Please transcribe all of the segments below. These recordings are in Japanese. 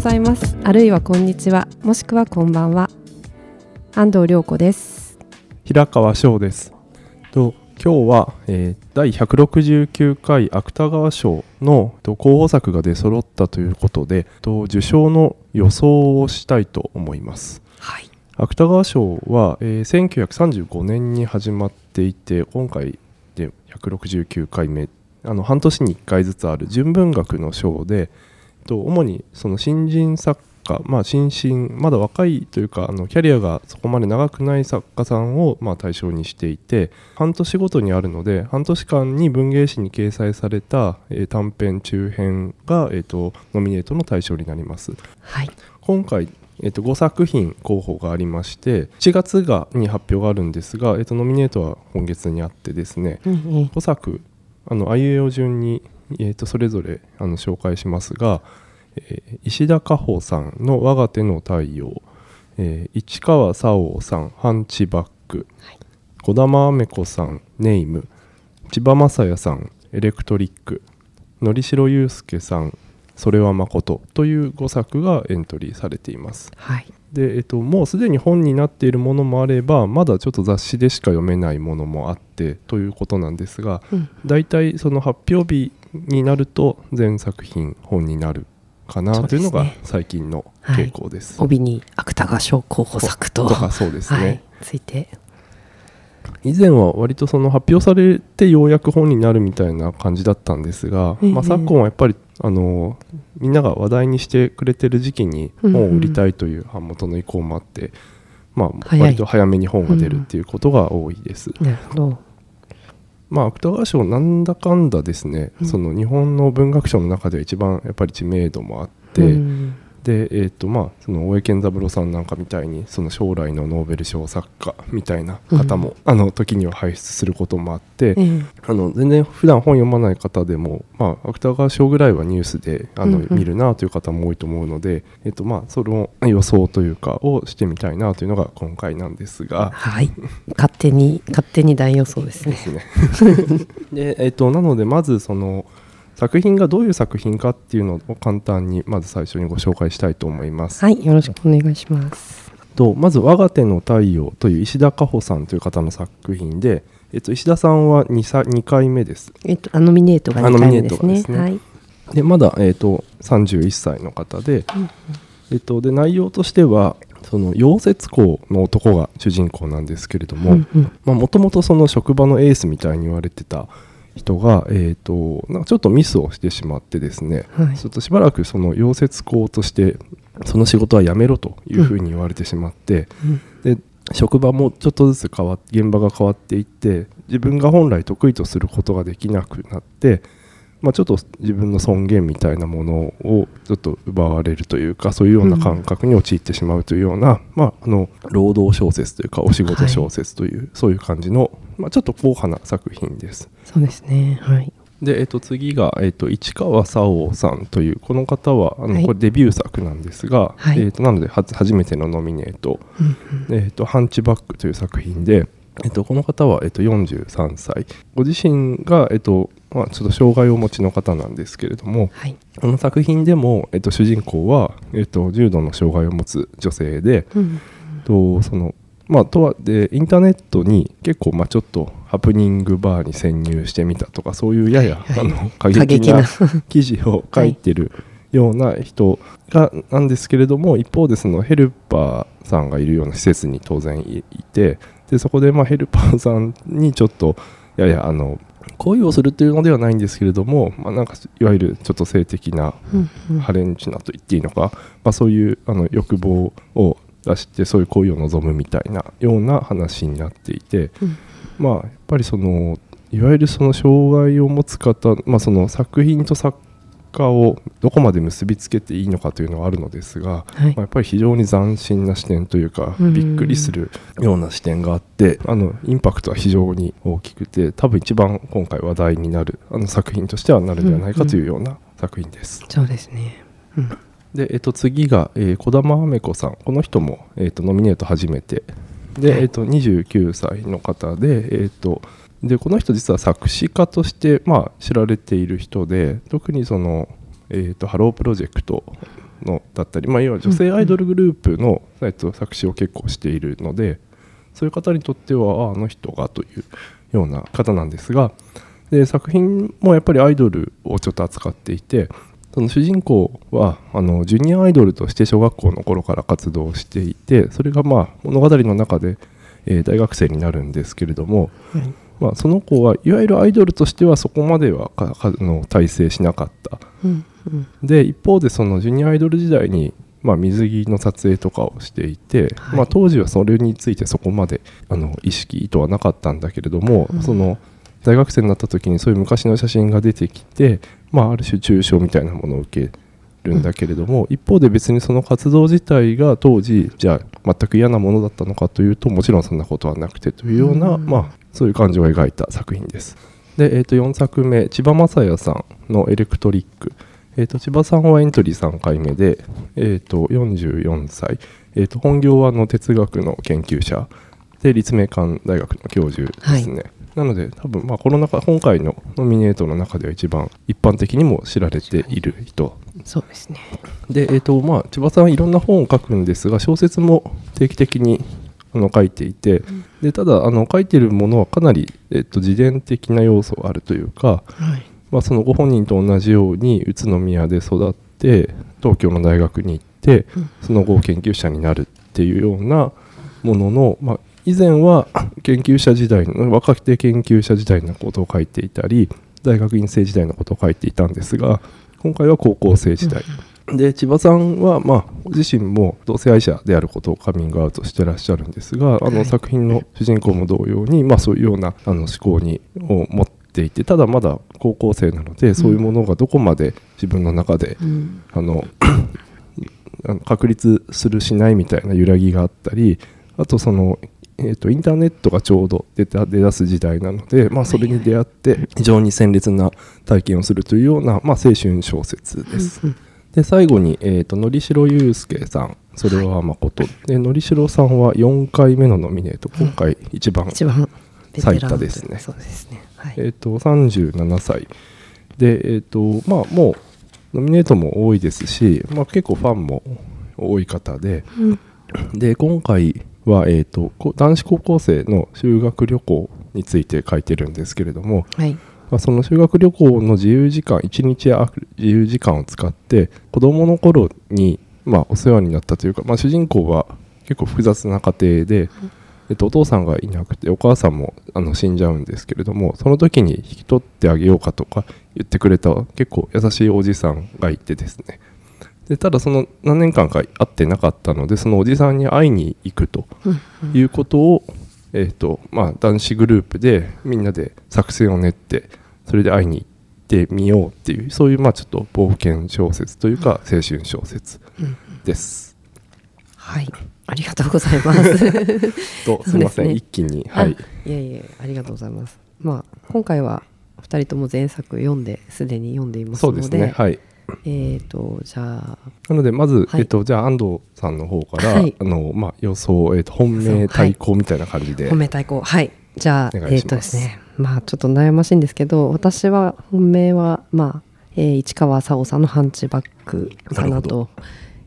ございます。あるいはこんにちは。もしくはこんばんは。安藤涼子です。平川翔です。と今日は、えー、第169回芥川賞のと候補作が出揃ったということでと受賞の予想をしたいと思います、はい。芥川賞は、えー1935年に始まっていて今回で169回目。あの半年に1回ずつある純文学の賞でと主にその新人作家、まあ、新進まだ若いというかあのキャリアがそこまで長くない作家さんをまあ対象にしていて半年ごとにあるので半年間に文芸誌に掲載された、えー短編中編が、えー、とノミネートの対象になります。はい今回、えっと5作品候補がありまして7月がに発表があるんですが、えっとノミネートは今月にあってですねうんうん5作あのあいうえお順に、えっとそれぞれあの紹介しますが、えー石田果歩さんの「我が手の太陽」えー市川沙央さん「ハンチバック」児玉雨子さん「ネイム」千葉雅也さん「エレクトリック」のりしろゆうすけさん「それは誠」という5作がエントリーされています。はい。で、えっと、もうすでに本になっているものもあればまだちょっと雑誌でしか読めないものもあってということなんですがうん。大体その発表日になると全作品本になるかなというのが最近の傾向です。帯に芥川賞候補作と。と かそうですね、はい、ついて。以前は割とその発表されてようやく本になるみたいな感じだったんですが、ええ。まあ、昨今はやっぱりあのみんなが話題にしてくれてる時期に本を売りたいという版元の意向もあって、まあ、早い。割と早めに本が出るっていうことが多いです。なるほどまあ、芥川賞なんだかんだですね、うん。その日本の文学賞の中では一番やっぱり知名度もあって、うんで、えーとまあ、その大江健三郎さんなんかみたいにその将来のノーベル賞作家みたいな方も、あの時には輩出することもあって、ええ。あの全然普段本読まない方でも、まあ、芥川賞ぐらいはニュースであの、うんうん。見るなという方も多いと思うので、えーとまあ、その予想というかをしてみたいなというのが今回なんですが。はい。勝手に勝手に大予想ですね。ですね。で、えっとなのでまずその作品がどういう作品かっていうのを簡単にまず最初にご紹介したいと思います。はいよろしくお願いします。とまず「我が手の太陽」という石田果歩さんという方の作品で、えっと、石田さんは 2, さ2回目です。えっとあノミネートが2回目ですね。ですね。はい。でまだ、えっと31歳の方で,、えっと、で内容としてはその溶接工の男が主人公なんですけれども、うんうん。もともとその職場のエースみたいに言われてた人が、えー、となんかちょっとミスをしてしまってですね、はい。ちょっとしばらくその溶接工としてその仕事はやめろというふうに言われてしまって、で職場もちょっとずつ変わっ現場が変わっていって自分が本来得意とすることができなくなって、まあ、ちょっと自分の尊厳みたいなものをちょっと奪われるというかそういうような感覚に陥ってしまうというような、まあ、あの労働小説というかお仕事小説という、そういう感じの、まあ、ちょっと硬派な作品です。そうですね。はい。で、えっと、次が、えっと、市川沙央さんというこの方はあの、はい。これデビュー作なんですが、はい。えっとなのでは初めてのノミネート。うんうん。えー、とハンチバックという作品で、えー、とこの方は、えー、と43歳。ご自身が、えーとまあ、ちょっと障害をお持ちの方なんですけれどもはい。この作品でも、えー、と主人公は、えー、と重度の障害を持つ女性で、うんとそのまあ、とはでインターネットに結構、まあ、ちょっとハプニングバーに潜入してみたとかそういうやや、はいはい。あの過激なな。記事を書いてるような人がなんですけれども一方でそのヘルパーさんがいるような施設に当然いいてでそこでまあヘルパーさんにちょっとややあの恋をするというのではないんですけれども、まあ、なんかいわゆるちょっと性的なハレンチなと言っていいのか、まあ、そういうあの欲望を出してそういう恋を望むみたいなような話になっていて、うん。まあやっぱりそのいわゆるその障害を持つ方、まあ、その作品と作家をどこまで結びつけていいのかというのはあるのですが、はい。まあ、やっぱり非常に斬新な視点というかうんびっくりするような視点があってあのインパクトは非常に大きくて多分一番今回話題になるあの作品としてはなるんではないかというような作品です。そうですね。うん。で、えっと、次が、えー、児玉雨子さん。この人も、えっと、ノミネート初めて。で、はい。えっと、29歳の方で,、えっと、でこの人実は作詞家として、まあ、知られている人で特にその、えと、ハロープロジェクトのだったり、まあ、要は女性アイドルグループの、えっと、作詞を結構しているのでそういう方にとってはあの人がというような方なんですがで作品もやっぱりアイドルをちょっと扱っていてその主人公はあのジュニアアイドルとして小学校の頃から活動していてそれがまあ物語の中で、えー大学生になるんですけれども、はい。まあ、その子はいわゆるアイドルとしてはそこまではかかあの大成しなかった。うんうん。で一方でそのジュニアアイドル時代に、まあ、水着の撮影とかをしていて、はい。まあ、当時はそれについてそこまであの意識意図はなかったんだけれども、うん。その大学生になった時にそういう昔の写真が出てきて、まあ、ある種抽象みたいなものを受けるんだけれども、一方で別にその活動自体が当時じゃあ全く嫌なものだったのかというともちろん。そんなことはなくてというような、うんまあ、そういう感情を描いた作品です。で、えー、と4作目千葉雅也さんの「エレクトリック」えー、と千葉さんはエントリー3回目で、えー、と44歳、えー、と本業はあの哲学の研究者。で立命館大学の教授ですね、なので多分まあこの中今回のノミネートの中では一番一般的にも知られている人。そうですね。で、えーとまあ、千葉さんはいろんな本を書くんですが小説も定期的にあの書いていて、でただあの書いているものはかなり、えー、と自伝的な要素があるというか、はい。まあ、そのご本人と同じように宇都宮で育って東京の大学に行ってうん。その後研究者になるっていうようなものの、まあ、以前は研究者時代の若手研究者時代のことを書いていたり大学院生時代のことを書いていたんですが今回は高校生時代、で千葉さんは、まあ、ご自身も同性愛者であることをカミングアウトしてらっしゃるんですがあのはい作品の主人公も同様に、まあ、そういうようなあの思考にを持っていてただまだ高校生なのでそういうものがどこまで自分の中で、うん。あの 確立するしないみたいな揺らぎがあったりあとその、えー、とインターネットがちょうど出た出だす時代なので、まあ、それに出会って非常に鮮烈な体験をするというような、まあ、青春小説です。うんで最後に、えー、とのりしろゆうすけさん。それは誠、でのりしろさんは4回目のノミネート。今回一番、最多ですね。そうですね。はい。えー、と37歳。で、えーとまあ、もうノミネートも多いですし、まあ、結構ファンも多い方で。うん。で今回は、えー、とこ男子高校生の修学旅行について書いてるんですけれども、はいまあ、その修学旅行の自由時間1日ある自由時間を使って子どもの頃に、まあ、お世話になったというか、まあ、主人公は結構複雑な家庭で、えっと、お父さんがいなくてお母さんもあの死んじゃうんですけれどもその時に引き取ってあげようかとか言ってくれた結構優しいおじさんがいてですね。でただその何年間か会ってなかったのでそのおじさんに会いに行くということを、えーとまあ、男子グループでみんなで作戦を練ってそれで会いに行ってみようっていうそういうまあちょっと冒険小説というか青春小説うんです。はい。ありがとうございます。とすみません、ね。一気にはい。あいやいやありがとうございます。まあ今回は2人とも前作読んですでに読んでいますそうのでですね。はいえっ、とじゃあ。なのでまず、はい。えっとじゃあ安藤さんの方から、はい。あのまあ予想、えっと本命対抗みたいな感じで、褒め対抗。はい。じゃあえっ、とですね。まあちょっと悩ましいんですけど私は本命はまあ、えー市川沙央さんのハンチバックかなと。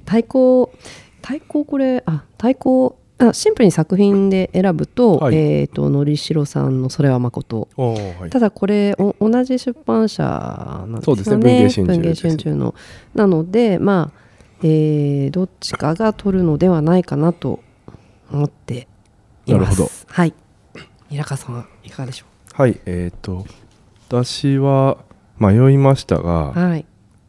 対抗対抗これあ対抗あシンプルに作品で選ぶと,、はい。えっ、とのりしろさんのそれは誠おーはい。ただこれお同じ出版社なんですよね。そうですね文藝春秋の。なのでまあ、えーどっちかが取るのではないかなと思っています。なるほど。はい。平川さんはいかがでしょはいえっ、と私は迷いましたが、うはい。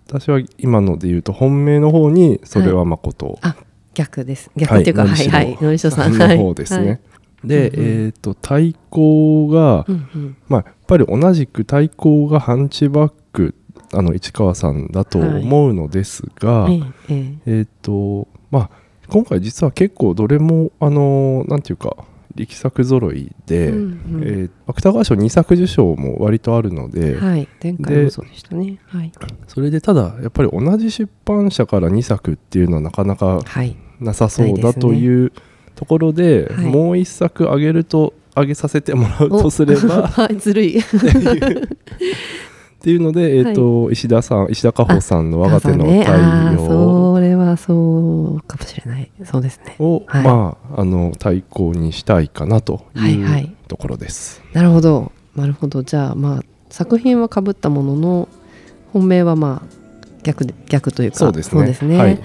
私は今ので言うと本命の方にそれは誠、あ逆です。逆っていうかははいいはいのりさん。の方ですね、はい。で、うんうん。えっ、と対抗が、うんうん。まあやっぱり同じく対抗がハンチバックあの市川さんだと思うのですが、ええええ。えっ、とまあ今回実は結構どれもあのなんていうか力作揃いで、うんうん。えー芥川賞2作受賞も割とあるので、はい前回もそうでしたね。はい。それでただやっぱり同じ出版社から2作っていうのはなかなかはいなさそうだというところではい。もう1作あげるとあげさせてもらうとすれば。は いずるい。っていうので、えーと石田さん石田加穂さんの「我が手の太陽」それはあそうかもしれない。そうですね。を、はい。まあ、あの対抗にしたいかなとはいはい。いうところです。なるほど。なるほど。じゃあまあ作品はかぶったものの本命はまあ逆で逆というか。そうですね。ははいい、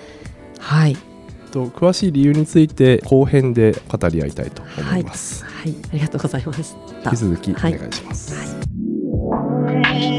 はい、と詳しい理由について後編で語り合いたいと思います。はいありがとうございました引き続きおはい願いします。はい